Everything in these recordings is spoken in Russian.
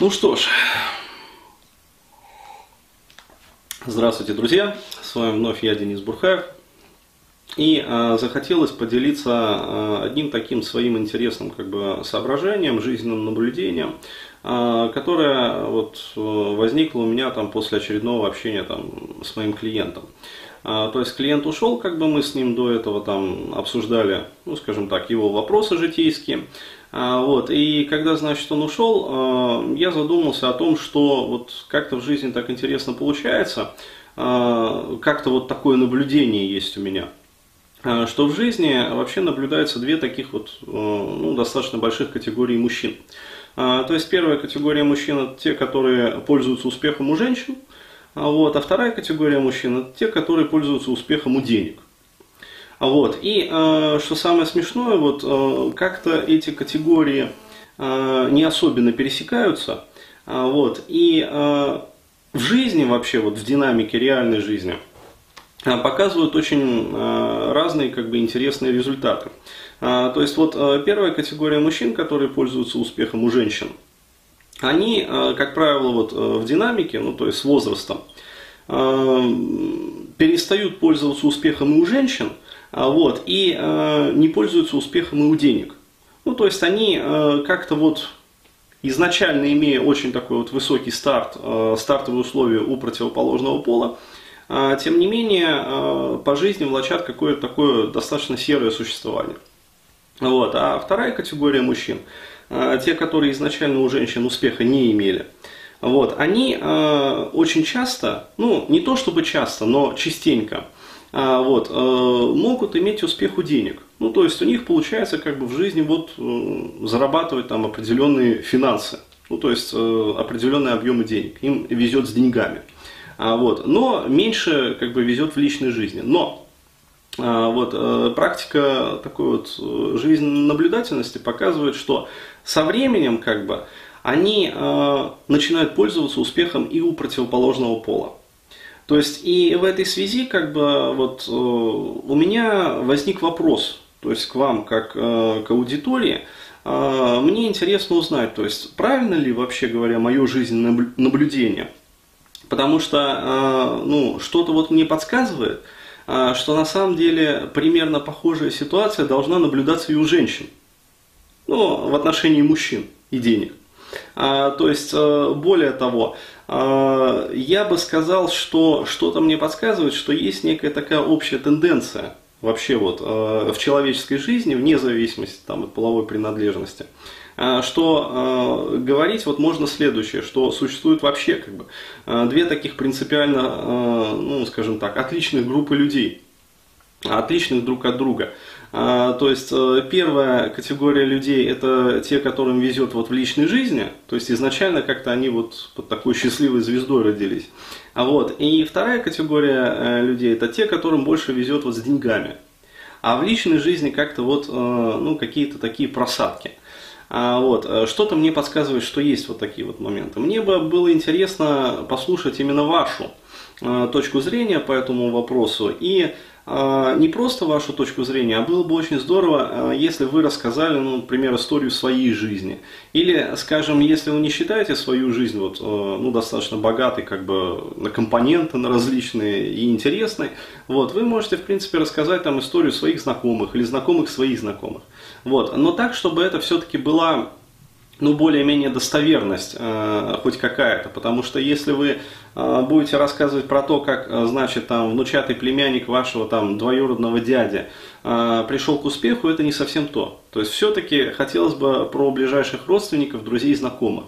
Ну что ж, здравствуйте, друзья! С вами вновь я, Денис Бурхаев. И э, захотелось поделиться э, одним таким своим интересным как бы, соображением, жизненным наблюдением, э, которое вот, возникло у меня там, после очередного общения там, с моим клиентом. Э, то есть клиент ушел, как бы мы с ним до этого там обсуждали, ну скажем так, его вопросы житейские. Э, вот, и когда, значит, он ушел, э, я задумался о том, что вот как-то в жизни так интересно получается, как-то вот такое наблюдение есть у меня – что в жизни вообще наблюдается две таких вот ну, достаточно больших категории мужчин. То есть первая категория мужчин это те, которые пользуются успехом у женщин, вот, а вторая категория мужчин это те, которые пользуются успехом у денег. Вот. И что самое смешное, вот как-то эти категории не особенно пересекаются. Вот. И в жизни вообще, вот в динамике реальной жизни – Э, показывают очень э, разные как бы, интересные результаты. Э, то есть вот первая категория мужчин, которые пользуются успехом у женщин, они, как правило, вот в динамике, ну то есть с возрастом, перестают пользоваться успехом и у женщин, вот, и не пользуются успехом и у денег. Ну, то есть они как-то вот изначально имея очень такой вот высокий старт, стартовые условия у противоположного пола, а, тем не менее, а, по жизни влачат какое-то такое достаточно серое существование. Вот. А вторая категория мужчин, а, те, которые изначально у женщин успеха не имели, вот, они очень часто, ну не то чтобы часто, но частенько, вот, могут иметь успех у денег. Ну, то есть у них получается как бы в жизни вот зарабатывать там определенные финансы, ну, то есть определенные объемы денег. Им везет с деньгами. А, вот. Но меньше как бы везет в личной жизни. Но а, вот, э, практика такой вот э, жизненной наблюдательности показывает, что со временем как бы, они э, начинают пользоваться успехом и у противоположного пола. То есть и в этой связи как бы вот у меня возник вопрос, то есть к вам как к аудитории, мне интересно узнать, то есть правильно ли вообще говоря мое жизненное наблюдение – Потому что ну, что-то вот мне подсказывает, что на самом деле примерно похожая ситуация должна наблюдаться и у женщин. Ну, в отношении мужчин и денег. А, то есть, э, более того, я бы сказал, что что-то мне подсказывает, что есть некая такая общая тенденция вообще вот в человеческой жизни, вне зависимости там, от половой принадлежности. А, что э, говорить вот можно следующее, что существует вообще как бы э, две таких принципиально, э, ну скажем так, отличных группы людей, отличных друг от друга. А, то есть первая категория людей это те, которым везет вот в личной жизни, то есть изначально как-то они вот под такой счастливой звездой родились. А вот и вторая категория людей это те, которым больше везет вот с деньгами. А в личной жизни как-то вот ну, какие-то такие просадки. А, вот, э, что-то мне подсказывает, что есть вот такие вот моменты. Мне бы было интересно послушать именно вашу э, точку зрения по этому вопросу. И не просто вашу точку зрения, а было бы очень здорово, если вы рассказали, ну, например, историю своей жизни. Или, скажем, если вы не считаете свою жизнь вот, ну, достаточно богатой как бы, на компоненты, на различные и интересной, вот, вы можете, в принципе, рассказать там историю своих знакомых или знакомых своих знакомых. Вот. Но так, чтобы это все-таки была ну, более-менее достоверность э, хоть какая-то, потому что если вы э, будете рассказывать про то, как, э, значит, там, внучатый племянник вашего там двоюродного дяди э, пришел к успеху, это не совсем то. То есть, все-таки хотелось бы про ближайших родственников, друзей, знакомых.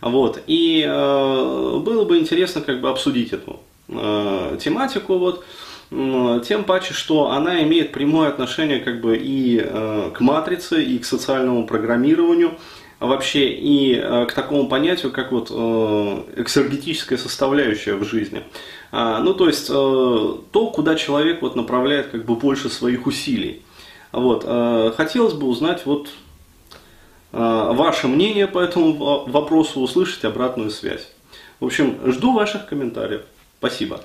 Вот. И э, было бы интересно как бы обсудить эту э, тематику, вот, тем паче, что она имеет прямое отношение как бы и э, к матрице, и к социальному программированию, вообще и э, к такому понятию, как вот э, эксергетическая составляющая в жизни. А, ну, то есть то, куда человек вот направляет как бы больше своих усилий. Вот. Хотелось бы узнать вот ваше мнение по этому вопросу, услышать обратную связь. В общем, жду ваших комментариев. Спасибо.